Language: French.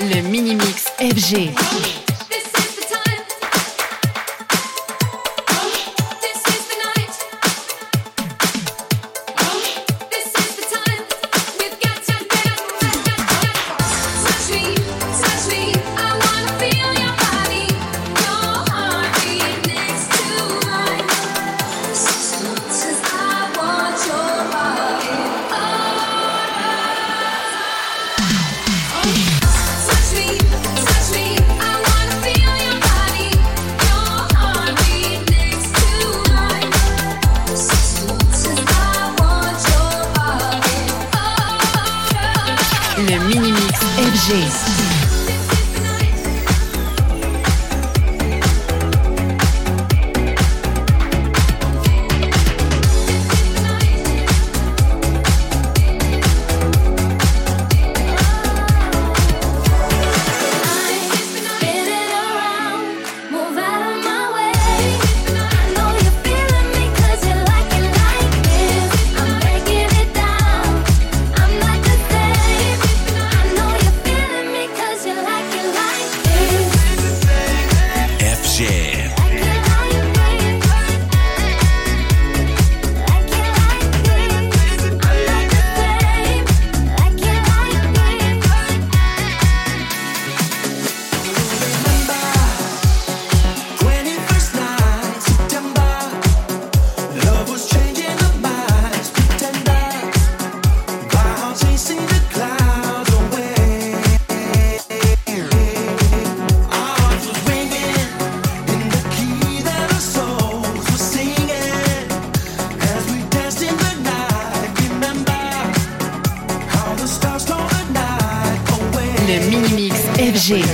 Le mini-mix FG. Le mini-mix FG. Le mini-mix FG.